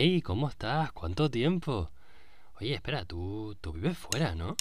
Hey, ¿cómo estás? ¿Cuánto tiempo? Oye, espera, tú, tú vives fuera, ¿no?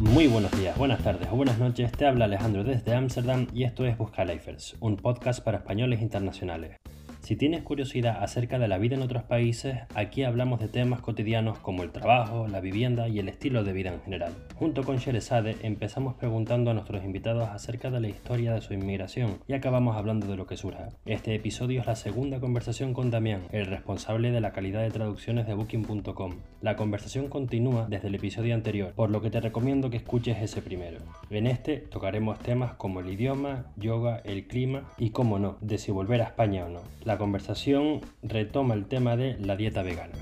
Muy buenos días, buenas tardes o buenas noches, te habla Alejandro desde Ámsterdam y esto es Busca Lifers, un podcast para españoles internacionales. Si tienes curiosidad acerca de la vida en otros países, aquí hablamos de temas cotidianos como el trabajo, la vivienda y el estilo de vida en general. Junto con Sherezade empezamos preguntando a nuestros invitados acerca de la historia de su inmigración y acabamos hablando de lo que surja. Este episodio es la segunda conversación con Damián, el responsable de la calidad de traducciones de Booking.com. La conversación continúa desde el episodio anterior, por lo que te recomiendo que escuches ese primero. En este tocaremos temas como el idioma, yoga, el clima y, como no, de si volver a España o no. Conversación retoma el tema de la dieta vegana.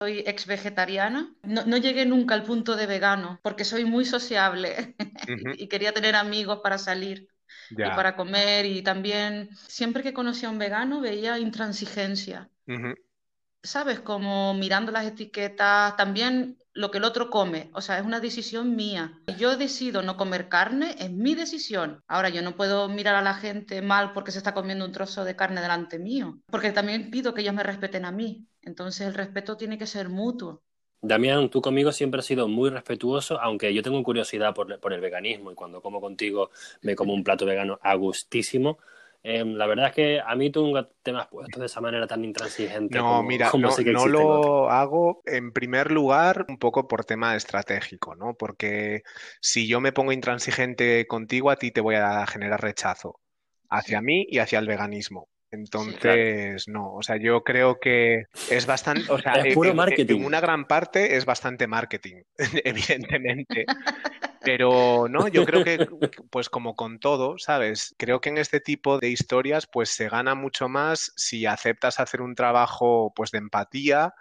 Soy ex vegetariana. No, no, llegué nunca al punto de vegano porque soy muy sociable y quería tener amigos para salir ya. y para comer. Y también, siempre que conocía a un vegano, veía intransigencia. ¿Sabes? Como mirando las etiquetas, también lo que el otro come. O sea, es una decisión mía. Yo decido no comer carne, es mi decisión. Ahora, yo no puedo mirar a la gente mal porque se está comiendo un trozo de carne delante mío, porque también pido que ellos me respeten a mí. Entonces, el respeto tiene que ser mutuo. Damián, tú conmigo siempre has sido muy respetuoso, aunque yo tengo curiosidad por, el veganismo y cuando como contigo me como un plato vegano a gustísimo. Eh, la verdad es que a mí tú nunca te me has puesto de esa manera tan intransigente. No, como, mira, como no, sí que no lo hago en primer lugar un poco por tema estratégico, ¿no? Porque si yo me pongo intransigente contigo, a ti te voy a generar rechazo hacia mí y hacia el veganismo. Sí. Claro, Entonces, no, o sea, yo creo que es bastante, o sea, es en, puro en- en marketing. una gran parte es bastante marketing, evidentemente. Pero no, yo creo que, pues como con todo, ¿sabes? Creo que en este tipo de historias, pues se gana mucho más si aceptas hacer un trabajo, pues de empatía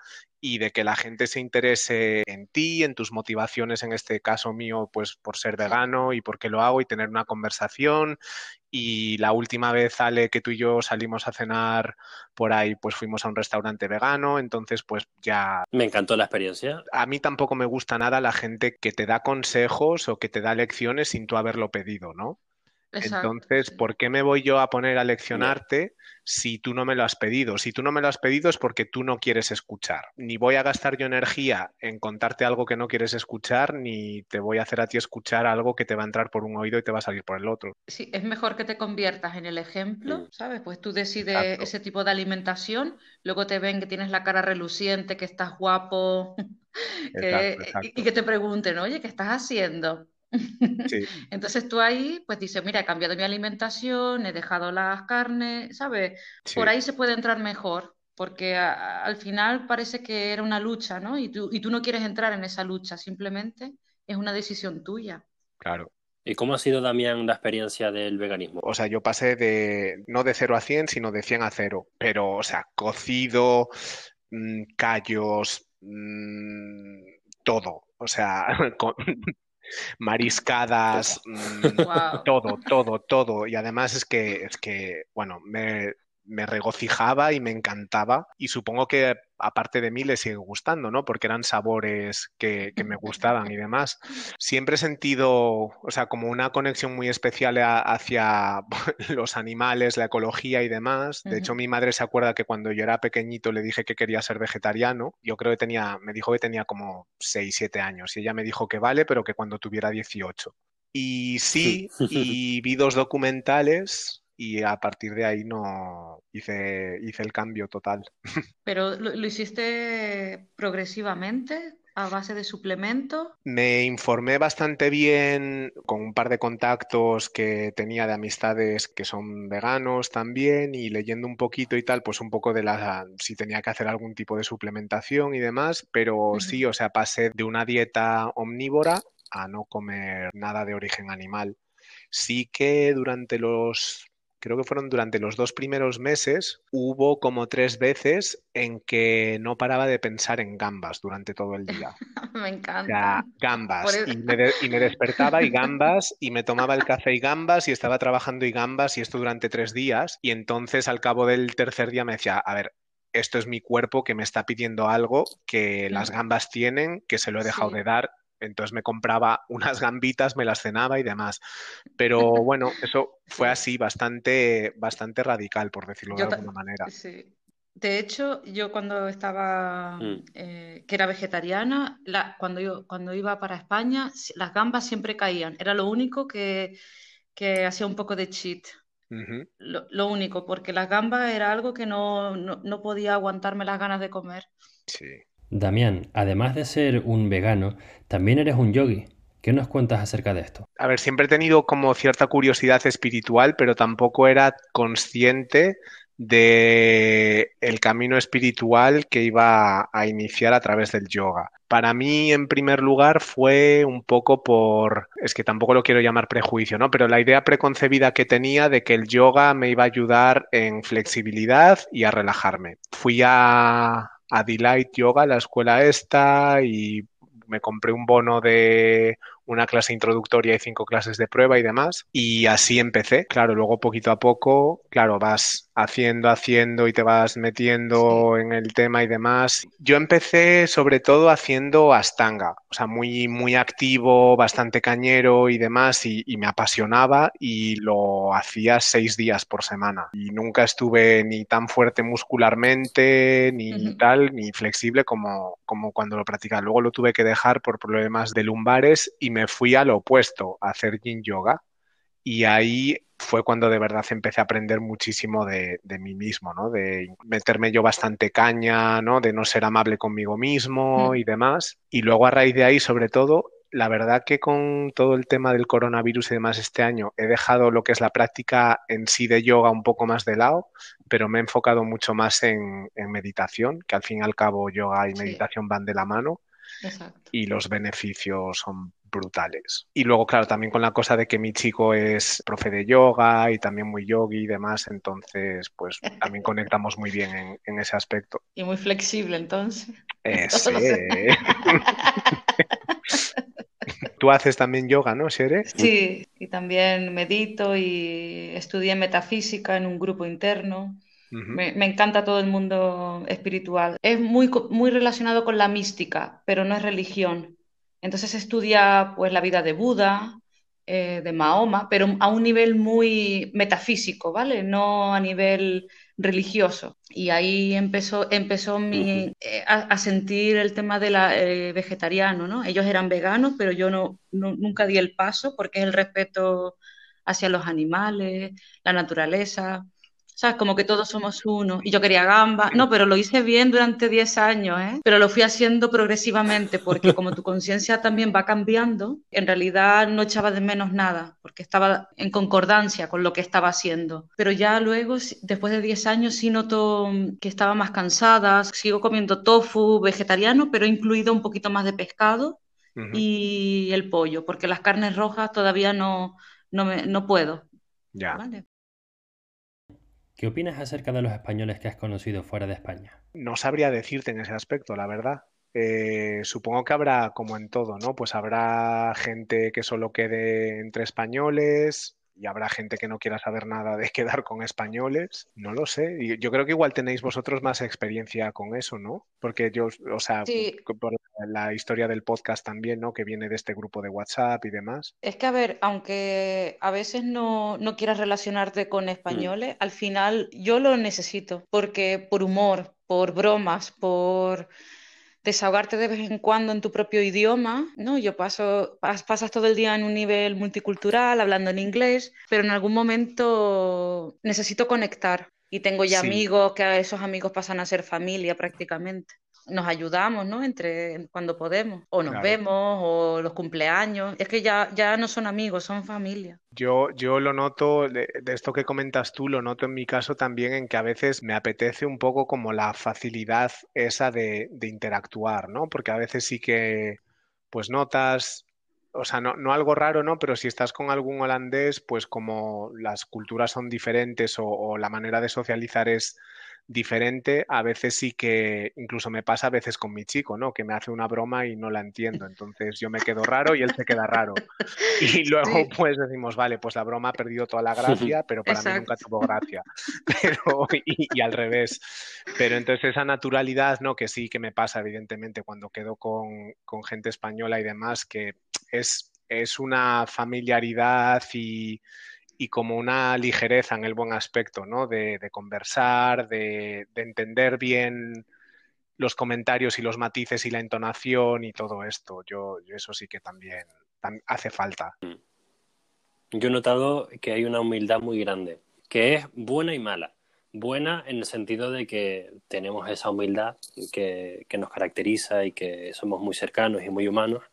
y de que la gente se interese en ti, en tus motivaciones, en este caso mío, pues por ser vegano y por qué lo hago y tener una conversación. Y la última vez, Ale, que tú y yo salimos a cenar por ahí, pues fuimos a un restaurante vegano, entonces pues ya Me encantó la experiencia. a mí tampoco me gusta nada la gente que te da consejos o que te da lecciones sin tú haberlo pedido, ¿no? Exacto, Entonces. ¿por qué me voy yo a poner a leccionarte si tú no me lo has pedido? Si tú no me lo has pedido es porque tú no quieres escuchar. Ni voy a gastar yo energía en contarte algo que no quieres escuchar, ni te voy a hacer a ti escuchar algo que te va a entrar por un oído y te va a salir por el otro. Sí, es mejor que te conviertas en el ejemplo, Mm. ¿sabes? Pues tú decides Exacto, ese tipo de alimentación, luego te ven que tienes la cara reluciente, que estás guapo, exacto, y, que te pregunten, oye, ¿qué estás haciendo? Sí, Entonces tú ahí, pues dices, mira, he cambiado mi alimentación, he dejado las carnes, ¿sabes? Por ahí se puede entrar mejor, porque a- al final parece que era una lucha, ¿no? Y tú, y tú no quieres entrar en esa lucha, simplemente es una decisión tuya. claro. ¿Y cómo ha sido, Damián, la experiencia del veganismo? O sea, yo pasé de, no de cero a 100, sino de 100 a cero. Pero, o sea, cocido, mm, callos, mm, todo. O sea, con- mariscadas, mm, Wow. todo, todo, todo. Y además es que, es que, bueno, me, me regocijaba y me encantaba. Y supongo que aparte de mí le sigue gustando, ¿no? Porque eran sabores que, que me gustaban y demás. Siempre he sentido, o sea, como una conexión muy especial a- hacia los animales, la ecología y demás. De hecho, mi madre se acuerda que cuando yo era pequeñito le dije que quería ser vegetariano. Yo creo que tenía, me dijo que tenía como 6 7 años y ella me dijo que vale, pero que cuando tuviera 18. Y sí, y vi dos documentales y a partir de ahí no hice, hice el cambio total. Pero lo, lo hiciste progresivamente, a base de suplementos. Me informé bastante bien con un par de contactos que tenía de amistades que son veganos también y leyendo un poquito y tal, pues un poco de la, si tenía que hacer algún tipo de suplementación y demás, pero sí, o sea, pasé de una dieta omnívora a no comer nada de origen animal. Sí que durante los creo que fueron durante los dos primeros meses, hubo como tres veces en que no paraba de pensar en gambas durante todo el día. me encanta. gambas. Y me, y me, despertaba y gambas, y me tomaba el café y gambas, y estaba trabajando y gambas, y esto durante tres días. Y entonces al cabo del tercer día me decía, a ver, esto es mi cuerpo que me está pidiendo algo que las gambas tienen, que se lo he dejado de dar. Entonces me compraba unas gambitas, me las cenaba y demás. Pero bueno, eso fue así, bastante, bastante radical, por decirlo de alguna manera. Sí. De hecho, yo cuando estaba, mm. eh, que era vegetariana, cuando, yo, cuando iba para España, las gambas siempre caían. Era lo único que, que hacía un poco de cheat lo, único, porque las gambas era algo que no, podía aguantarme las ganas de comer. Sí. Damián, además de ser un vegano, también eres un yogi. ¿Qué nos cuentas acerca de esto? A ver, siempre he tenido como cierta curiosidad espiritual, pero tampoco era consciente de el camino espiritual que iba a iniciar a través del yoga. Para mí, en primer lugar, fue un poco por, es que tampoco lo quiero llamar prejuicio, ¿no? Pero la idea preconcebida que tenía de que el yoga me iba a ayudar en flexibilidad y a relajarme. Fui a, a Delight Yoga, la escuela esta, y me compré un bono de una clase introductoria y cinco clases de prueba y demás. Y así empecé. Claro, luego poquito a poco, claro, vas haciendo, haciendo y te vas metiendo en el tema y demás. Yo empecé sobre todo haciendo astanga, o sea, muy, muy activo, bastante cañero y demás, y, me apasionaba y lo hacía seis días por semana. Y nunca estuve ni tan fuerte muscularmente, ni tal, ni flexible como, como cuando lo practicaba. Luego lo tuve que dejar por problemas de lumbares y me fui al opuesto, a hacer yin yoga. Y ahí fue cuando de verdad empecé a aprender muchísimo de, mí mismo, ¿no? De meterme yo bastante caña, ¿no? De no ser amable conmigo mismo mm. y demás. Y luego a raíz de ahí, sobre todo, la verdad que con todo el tema del coronavirus y demás este año he dejado lo que es la práctica en sí de yoga un poco más de lado, pero me he enfocado mucho más en, meditación, que al fin y al cabo yoga y meditación van de la mano. Y los beneficios son brutales. Y luego, claro, también con la cosa de que mi chico es profe de yoga y también muy yogi y demás, entonces, pues también conectamos muy bien en, ese aspecto. Y muy flexible, entonces. Eh, Tú haces también yoga, ¿no, Shere? Sí, y también medito y estudié metafísica en un grupo interno. me, me, encanta todo el mundo espiritual. Es muy, muy relacionado con la mística, pero no es religión. Entonces estudia pues la vida de Buda, eh, de Mahoma, pero a un nivel muy metafísico, ¿vale? No a nivel religioso. Y ahí empezó, empezó mi, eh, a, sentir el tema de la eh, vegetariano, ¿no? Ellos eran veganos, pero yo no, nunca di el paso porque es el respeto hacia los animales, la naturaleza. ¿Sabes? Como que todos somos uno. Y yo quería gamba. No, pero lo hice bien durante 10 años, ¿eh? Pero lo fui haciendo progresivamente porque como tu conciencia también va cambiando, en realidad no echaba de menos nada porque estaba en concordancia con lo que estaba haciendo. Pero ya luego, después de 10 años, sí noto que estaba más cansada. Sigo comiendo tofu vegetariano, pero he incluido un poquito más de pescado y el pollo, porque las carnes rojas todavía no, no, me, no puedo. Ya. ¿Qué opinas acerca de los españoles que has conocido fuera de España? No sabría decirte en ese aspecto, la verdad. Eh, supongo que habrá, como en todo, ¿no? Pues habrá gente que solo quede entre españoles, y habrá gente que no quiera saber nada de quedar con españoles, no lo sé. Yo creo que igual tenéis vosotros más experiencia con eso, ¿no? Porque yo, o sea, por la historia del podcast también, ¿no? Que viene de este grupo de WhatsApp y demás. Es que, a ver, aunque a veces no, no quieras relacionarte con españoles, al final yo lo necesito, porque por humor, por bromas, por desahogarte de vez en cuando en tu propio idioma, ¿no? Yo paso, pasas todo el día en un nivel multicultural, hablando en inglés, pero en algún momento necesito conectar y tengo ya amigos que esos amigos pasan a ser familia prácticamente nos ayudamos, ¿no? Entre cuando podemos, o nos vemos, o los cumpleaños. Es que ya, ya no son amigos, son familia. Yo, yo lo noto, de, esto que comentas tú, lo noto en mi caso también en que a veces me apetece un poco como la facilidad esa de, de interactuar, ¿no? Porque a veces sí que, pues notas o sea, no, no, algo raro, ¿no? Pero si estás con algún holandés, pues como las culturas son diferentes o la manera de socializar es diferente, a veces sí que incluso me pasa a veces con mi chico, ¿no? Que me hace una broma y no la entiendo. Entonces yo me quedo raro y él se queda raro. Y luego pues decimos, vale, pues la broma ha perdido toda la gracia, pero para mí nunca tuvo gracia. Pero, y, al revés. Pero entonces esa naturalidad, ¿no? Que sí que me pasa, evidentemente, cuando quedo con, con gente española y demás, que es, es una familiaridad y y como una ligereza en el buen aspecto, ¿no? De, conversar, de, entender bien los comentarios y los matices y la entonación y todo esto. Yo, eso sí que también hace falta. Mm. Yo he notado que hay una humildad muy grande, que es buena y mala. Buena en el sentido de que tenemos esa humildad que, que nos caracteriza y que somos muy cercanos y muy humanos,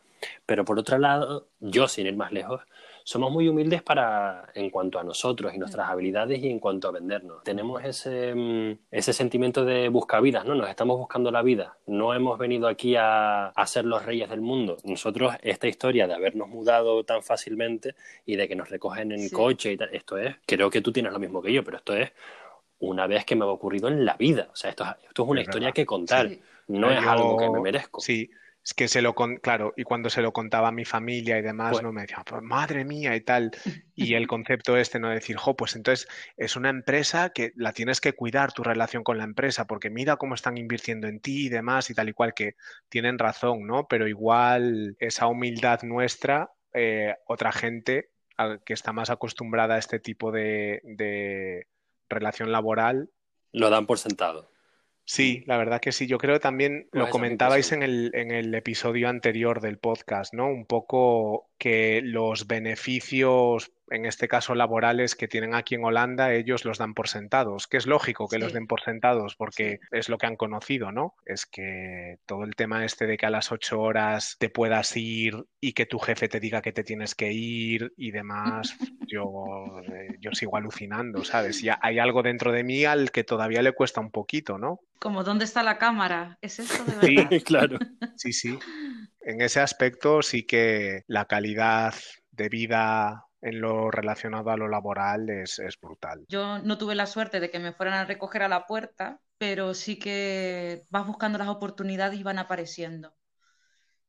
pero por otro lado, yo sin ir más lejos, somos muy humildes para en cuanto a nosotros y nuestras habilidades y en cuanto a vendernos. Tenemos ese, mm, ese sentimiento de buscavidas, ¿no? Nos estamos buscando la vida. No hemos venido aquí a, a ser los reyes del mundo. Nosotros, esta historia de habernos mudado tan fácilmente y de que nos recogen en coche y tal, esto es, creo que tú tienes lo mismo que yo, pero esto es una vez que me ha ocurrido en la vida. O sea, esto, esto es una historia que contar. No es algo que me merezco. Sí, es que se lo con, claro, y cuando se lo contaba a mi familia y demás, no me decían, pues madre mía y tal. Y el concepto este, no decir, jo, pues entonces es una empresa que la tienes que cuidar tu relación con la empresa, porque mira cómo están invirtiendo en ti y demás y tal y cual, que tienen razón, ¿no? Pero igual esa humildad nuestra, eh, otra gente que está más acostumbrada a este tipo de, de relación laboral. Lo dan por sentado. Sí, la verdad que sí. Yo creo que también lo comentabais en el, en el episodio anterior del podcast, ¿no? Un poco que los beneficios en este caso laborales que tienen aquí en Holanda, ellos los dan por sentados, que es lógico que los den por sentados porque es lo que han conocido, ¿no? Es que todo el tema este de que a las ocho horas te puedas ir y que tu jefe te diga que te tienes que ir y demás, yo, eh, yo sigo alucinando, ¿sabes? Y hay algo dentro de mí al que todavía le cuesta un poquito, ¿no? Como, ¿dónde está la cámara? ¿Es eso de verdad? Sí, claro. Sí, sí. En ese aspecto sí que la calidad de vida en lo relacionado a lo laboral es, brutal. Yo no tuve la suerte de que me fueran a recoger a la puerta, pero sí que vas buscando las oportunidades y van apareciendo.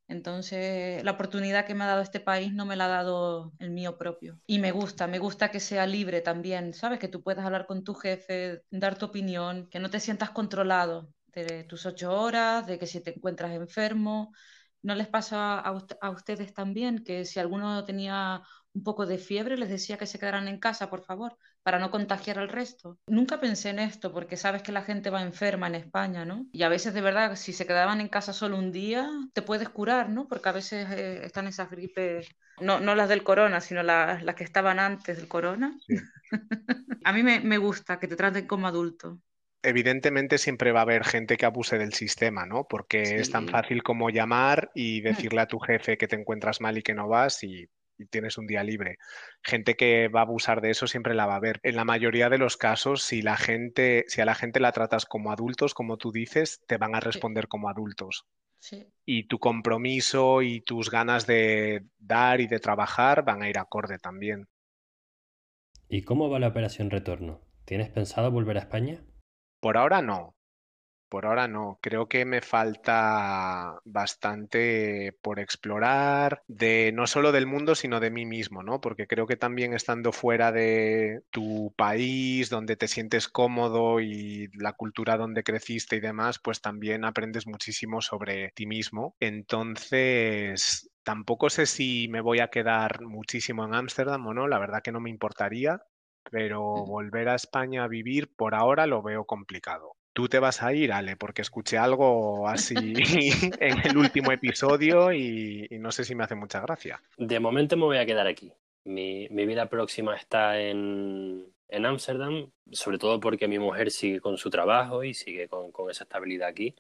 Entonces, la oportunidad que me ha dado este país no me la ha dado el mío propio. Y me gusta, me gusta que sea libre también, ¿sabes? Que tú puedas hablar con tu jefe, dar tu opinión, que no te sientas controlado de tus ocho horas, de que si te encuentras enfermo. ¿No les pasa a, a ustedes también que si alguno tenía un poco de fiebre, les decía que se quedaran en casa, por favor, para no contagiar al resto. Nunca pensé en esto porque sabes que la gente va enferma en España, ¿no? Y a veces de verdad, si se quedaban en casa solo un día, te puedes curar, ¿no? Porque a veces eh, están esas gripes, no, no las del corona, sino las, las que estaban antes del corona. a mí me, me gusta que te traten como adulto evidentemente siempre va a haber gente que abuse del sistema, ¿no? Porque es tan fácil como llamar y mm. decirle a tu jefe que te encuentras mal y que no vas y tienes un día libre. Gente que va a abusar de eso siempre la va a ver. En la mayoría de los casos, si la gente, si a la gente la tratas como adultos, como tú dices, te van a responder como adultos. Y tu compromiso y tus ganas de dar y de trabajar van a ir acorde también. ¿Y cómo va la operación retorno? ¿Tienes pensado volver a España? Por ahora no. Por ahora no, creo que me falta bastante por explorar, de no solo del mundo, sino de mí mismo, ¿no? Porque creo que también estando fuera de tu país, donde te sientes cómodo y la cultura donde creciste y demás, pues también aprendes muchísimo sobre ti mismo. Entonces, tampoco sé si me voy a quedar muchísimo en Ámsterdam o no, la verdad que no me importaría, pero volver a España a vivir por ahora lo veo complicado. Tú te vas a ir, Ale, porque escuché algo así en el último episodio y, no sé si me hace mucha gracia. De momento me voy a quedar aquí. Mi, vida próxima está en Ámsterdam, sobre todo porque mi mujer sigue con su trabajo y sigue con, con esa estabilidad aquí.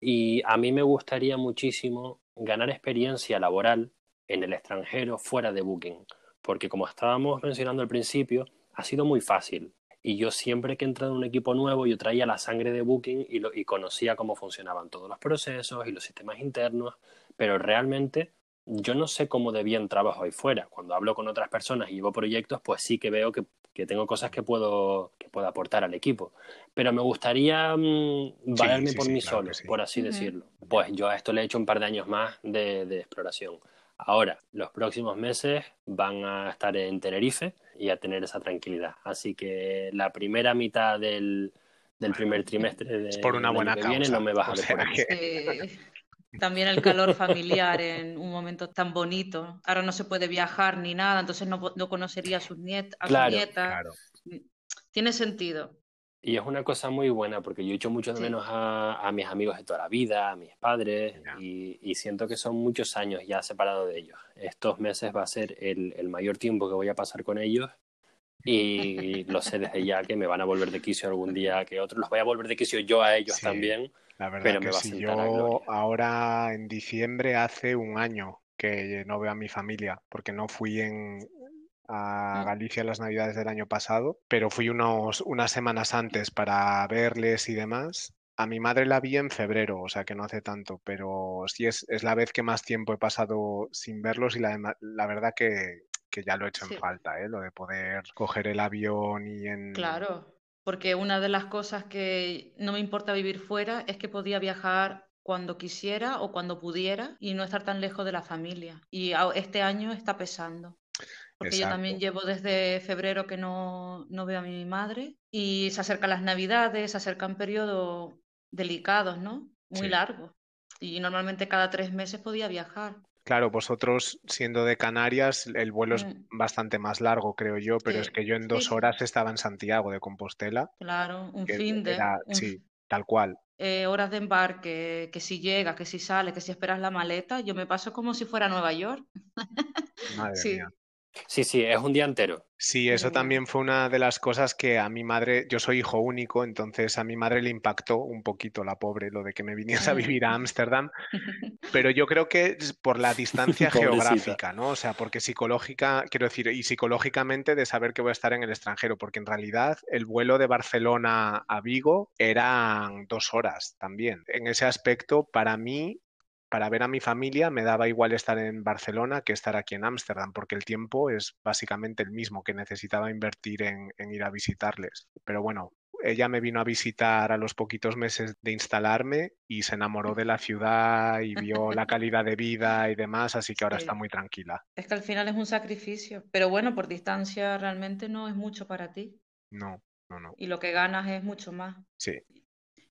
Y a mí me gustaría muchísimo ganar experiencia laboral en el extranjero fuera de Booking, porque como estábamos mencionando al principio, ha sido muy fácil. Y yo siempre que he entrado en un equipo nuevo, yo traía la sangre de Booking y, lo, y conocía cómo funcionaban todos los procesos y los sistemas internos, pero realmente yo no sé cómo de bien trabajo ahí fuera. Cuando hablo con otras personas y llevo proyectos, pues sí que veo que, tengo cosas que puedo, que puedo aportar al equipo. Pero me gustaría mmm, valerme por mí solo, por así decirlo. Pues yo a esto le he hecho un par de años más de, de exploración. Ahora, los próximos meses van a estar en Tenerife y a tener esa tranquilidad. Así que la primera mitad del, del primer trimestre de, por una buena que viene no me vas a ver también el calor familiar en un momento tan bonito. Ahora no se puede viajar ni nada, entonces no, no conocería a sus nietas. Claro, Claro. Tiene sentido. Y es una cosa muy buena porque yo he hecho mucho de menos a, mis amigos de toda la vida, a mis padres, y, siento que son muchos años ya separado de ellos. Estos meses va a ser el, el, mayor tiempo que voy a pasar con ellos y lo sé desde ya que me van a volver de quicio algún día que otros. Los voy a volver de quicio yo a ellos también. La verdad pero me va a yo ahora en diciembre hace un año que no veo a mi familia porque no fui en, a mm. Galicia las navidades del año pasado, pero fui unos, unas semanas antes para verles y demás. A mi madre la vi en febrero, o sea que no hace tanto, pero sí es, es la vez que más tiempo he pasado sin verlos y la, la verdad que, que, ya lo he hecho en falta, ¿eh? lo de poder coger el avión y en... Claro, porque una de las cosas que no me importa vivir fuera es que podía viajar cuando quisiera o cuando pudiera y no estar tan lejos de la familia. Y este año está pesando. Porque yo también llevo desde febrero que no, no, veo a mi madre y se acercan las navidades, se acercan periodos delicados, ¿no? Muy largos. Y normalmente cada tres meses podía viajar. Claro, vosotros siendo de Canarias, el vuelo es mm. bastante más largo, creo yo, pero es que yo en dos horas estaba en Santiago de Compostela. Claro, un fin de... Sí, tal cual. Eh, horas de embarque, que si llega, que si sale, que si esperas la maleta, yo me paso como si fuera Nueva York. Madre mía. Sí, sí, es un día entero. Sí, eso también fue una de las cosas que a mi madre, yo soy hijo único, entonces a mi madre le impactó un poquito la pobre lo de que me viniese a vivir a Ámsterdam, pero yo creo que es por la distancia geográfica, ¿no? O sea, porque psicológica, quiero decir, y psicológicamente de saber que voy a estar en el extranjero, porque en realidad el vuelo de Barcelona a Vigo eran dos horas también. En ese aspecto, para mí, para ver a mi familia me daba igual estar en Barcelona que estar aquí en Ámsterdam, porque el tiempo es básicamente el mismo que necesitaba invertir en, ir a visitarles. Pero bueno, ella me vino a visitar a los poquitos meses de instalarme y se enamoró de la ciudad y vio la calidad de vida y demás, así que ahora está muy tranquila. Es que al final es un sacrificio, pero bueno, por distancia realmente no es mucho para ti. No, no, no. Y lo que ganas es mucho más. Sí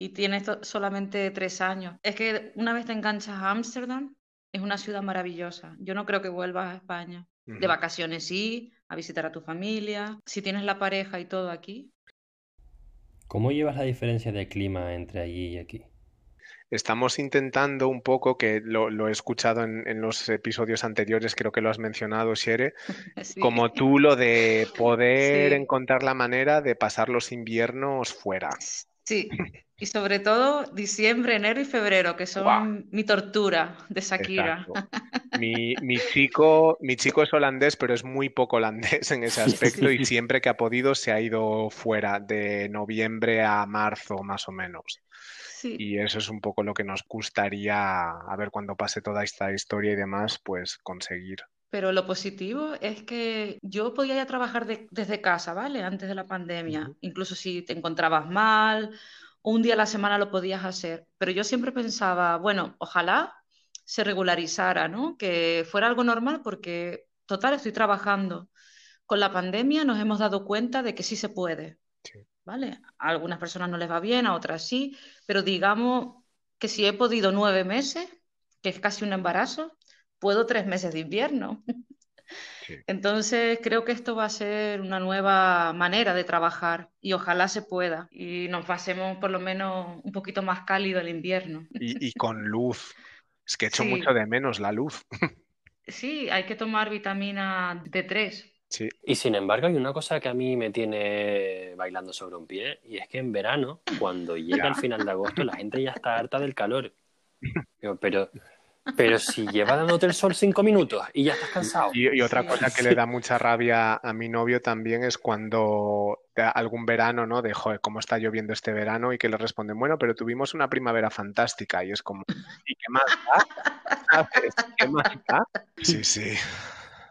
y tienes solamente tres años. Es que una vez te enganchas a Ámsterdam, es una ciudad maravillosa. Yo no creo que vuelvas a España. De vacaciones sí, a visitar a tu familia, si tienes la pareja y todo aquí. ¿Cómo llevas la diferencia de clima entre allí y aquí? Estamos intentando un poco, que lo, he escuchado en, los episodios anteriores, creo que lo has mencionado, Shere, como tú lo de poder encontrar la manera de pasar los inviernos fuera. Sí, y sobre todo diciembre, enero y febrero, que son mi tortura de Shakira. Mi, mi, chico, mi chico es holandés, pero es muy poco holandés en ese aspecto y siempre que ha podido se ha ido fuera de noviembre a marzo más o menos. Y eso es un poco lo que nos gustaría, a ver cuando pase toda esta historia y demás, pues conseguir. Pero lo positivo es que yo podía ya trabajar desde casa, ¿vale? Antes de la pandemia. Incluso si te encontrabas mal, un día a la semana lo podías hacer. Pero yo siempre pensaba, bueno, ojalá se regularizara, ¿no? Que fuera algo normal porque, total, estoy trabajando. Con la pandemia nos hemos dado cuenta de que sí se puede, ¿vale? A algunas personas no les va bien, a otras sí, pero digamos que si he podido nueve meses, que es casi un embarazo, puedo tres meses de invierno. Entonces creo que esto va a ser una nueva manera de trabajar y ojalá se pueda y nos pasemos por lo menos un poquito más cálido el invierno. Y, con luz. Es que echo mucho de menos la luz. Sí, hay que tomar vitamina D3. Sí. Y sin embargo hay una cosa que a mí me tiene bailando sobre un pie y es que en verano, cuando llega el final de agosto, la gente ya está harta del calor. Pero Pero si lleva dándote el sol cinco minutos y ya estás cansado. Y, otra cosa que le da mucha rabia a mi novio también es cuando algún verano, ¿no? De, joder, ¿cómo está lloviendo este verano? Y que le responden, bueno, pero tuvimos una primavera fantástica. Y es como, ¿y qué más da? ¿Qué más da? Sí, sí.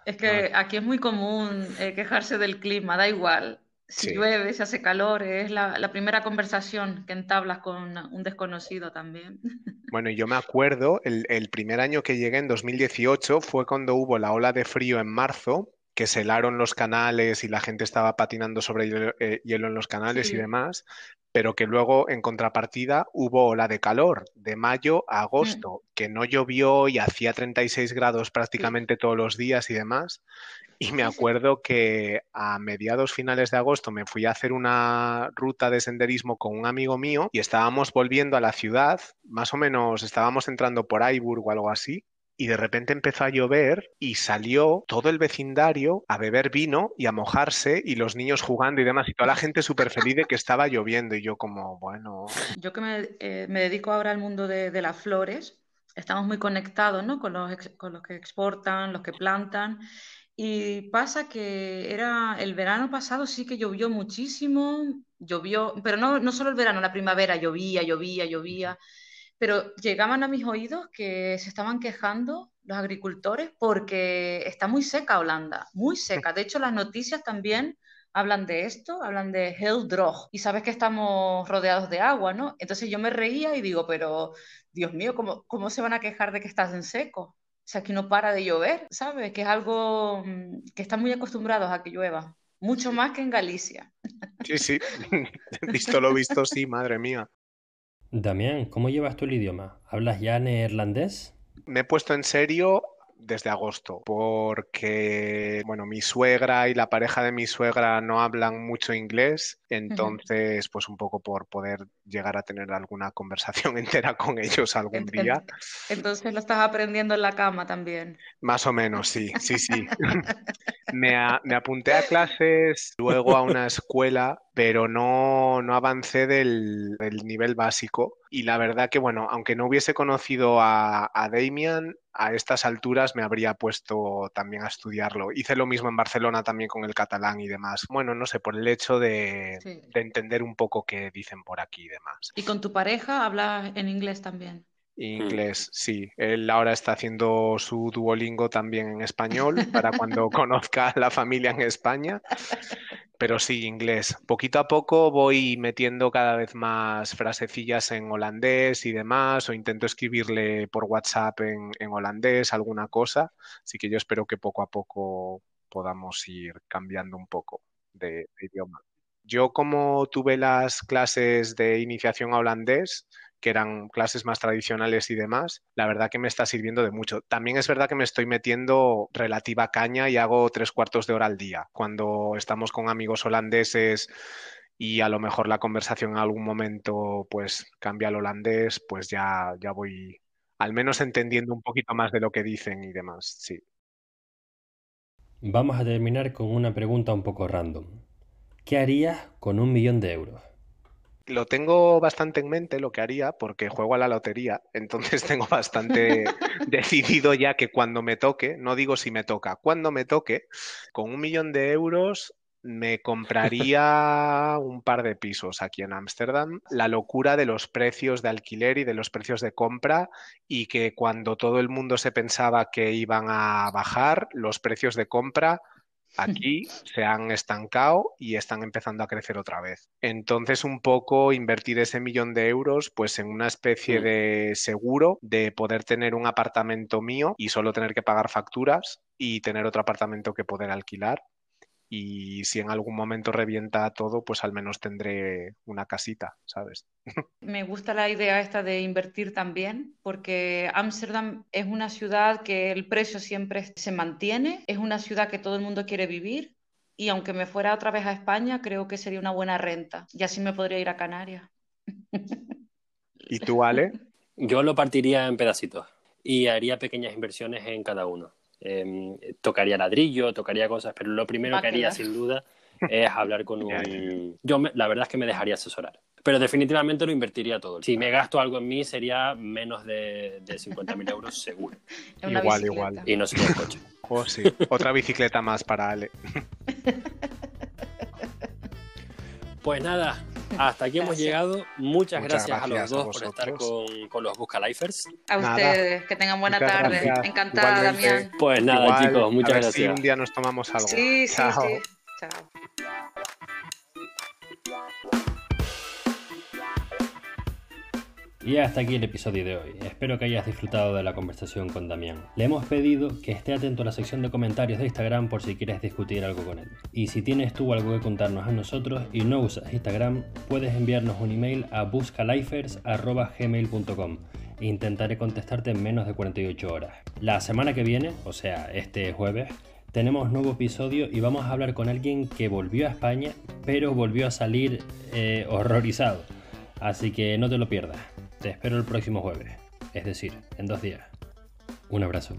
Es que aquí es muy común eh, quejarse del clima, da igual. Si llueve, si hace calor, es la, primera conversación que entablas con un desconocido también. Bueno, yo me acuerdo, el, el, primer año que llegué en 2018 fue cuando hubo la ola de frío en marzo, que se helaron los canales y la gente estaba patinando sobre hielo, eh, en los canales y demás, pero que luego en contrapartida hubo ola de calor de mayo a mm. agosto, que no llovió y hacía 36 grados prácticamente todos los días y demás. Y me acuerdo que a mediados finales de agosto me fui a hacer una ruta de senderismo con un amigo mío y estábamos volviendo a la ciudad, más o menos estábamos entrando por Aiburg o algo así, y de repente empezó a llover y salió todo el vecindario a beber vino y a mojarse y los niños jugando y demás y toda la gente súper feliz de que estaba lloviendo. Y yo como, bueno... Yo que me, eh, dedico ahora al mundo de, las flores, estamos muy conectados ¿no? con, los, con los que exportan, los que plantan. Y pasa que era el verano pasado sí que llovió muchísimo, llovió, pero no, no solo el verano, la primavera llovía, llovía, llovía pero llegaban a mis oídos que se estaban quejando los agricultores porque está muy seca Holanda, muy seca. De hecho, las noticias también hablan de esto, hablan de Heldrog, y sabes que estamos rodeados de agua, ¿no? Entonces yo me reía y digo, pero Dios mío, ¿cómo, cómo se van a quejar de que estás en seco? O sea, que no para de llover, ¿sabes? Que es algo mm, que están muy acostumbrados a que llueva, mucho más que en Galicia. Sí, sí, visto lo visto, sí, madre mía. Damián, ¿cómo llevas tú el idioma? ¿Hablas ya neerlandés? Me he puesto en serio desde agosto, porque, bueno, mi suegra y la pareja de mi suegra no hablan mucho inglés, entonces, pues un poco por poder llegar a tener alguna conversación entera con ellos algún día. Entonces lo estás aprendiendo en la cama también. Más o menos, sí, sí, sí. me, apunté a clases, luego a una escuela, pero no, no avancé del, nivel básico. Y la verdad que, bueno, aunque no hubiese conocido a, a Damian, a estas alturas me habría puesto también a estudiarlo. Hice lo mismo en Barcelona también con el catalán y demás. Bueno, no sé, por el hecho de, de entender un poco qué dicen por aquí y demás. ¿Y con tu pareja hablas en inglés también? Inglés, sí. Él ahora está haciendo su Duolingo también en español para cuando conozca a la familia en España. Pero sí, inglés. Poquito a poco voy metiendo cada vez más frasecillas en holandés y demás, o intento escribirle por WhatsApp en, holandés alguna cosa. Así que yo espero que poco a poco podamos ir cambiando un poco de idioma. Yo como tuve las clases de iniciación a holandés, que eran clases más tradicionales y demás, la verdad que me está sirviendo de mucho. También es verdad que me estoy metiendo relativa caña y hago tres cuartos de hora al día. Cuando estamos con amigos holandeses y a lo mejor la conversación en algún momento pues cambia al holandés, pues ya, ya voy al menos entendiendo un poquito más de lo que dicen y demás, sí. Vamos a terminar con una pregunta un poco random. ¿Qué harías con un millón de euros? Lo tengo bastante en mente lo que haría porque juego a la lotería, entonces tengo bastante decidido ya que cuando me toque, no digo si me toca, cuando me toque, con un millón de euros me compraría un par de pisos aquí en Ámsterdam. La locura de los precios de alquiler y de los precios de compra y que cuando todo el mundo se pensaba que iban a bajar, los precios de compra Aquí se han estancado y están empezando a crecer otra vez. Entonces, un poco invertir ese millón de euros pues en una especie de seguro de poder tener un apartamento mío y solo tener que pagar facturas y tener otro apartamento que poder alquilar y si en algún momento revienta todo, pues al menos tendré una casita, ¿sabes? Me gusta la idea esta de invertir también, porque Ámsterdam es una ciudad que el precio siempre se mantiene, es una ciudad que todo el mundo quiere vivir y aunque me fuera otra vez a España, creo que sería una buena renta y así me podría ir a Canarias. ¿Y tú, Ale? Yo lo partiría en pedacitos y haría pequeñas inversiones en cada uno. Em, tocaría ladrillo, tocaría cosas, pero lo primero que haría sin duda es hablar con un... Yo la verdad es que me dejaría asesorar, Pero definitivamente lo invertiría todo. Si me gasto algo en mí sería menos de, de 50.000 euros seguro. igual, igual. Y no sería el coche. Oh, sí. Otra bicicleta más para Ale. Pues nada, hasta aquí hemos llegado. Muchas, gracias, a los dos por estar con, los Buscalifers. A ustedes, que tengan buena tarde. Encantada, Damián. Pues nada, chicos, muchas gracias. Si un día nos tomamos algo. Sí, sí, Chao. sí. Chao. Y hasta aquí el episodio de hoy. Espero que hayas disfrutado de la conversación con Damián. Le hemos pedido que esté atento a la sección de comentarios de Instagram por si quieres discutir algo con él. Y si tienes tú algo que contarnos a nosotros y no usas Instagram, puedes enviarnos un email a buscalifers.gmail.com Intentaré contestarte en menos de 48 horas. La semana que viene, o sea, este jueves, tenemos nuevo episodio y vamos a hablar con alguien que volvió a España, pero volvió a salir eh, horrorizado. Así que no te lo pierdas. Te espero el próximo jueves, es decir, en dos días. Un abrazo.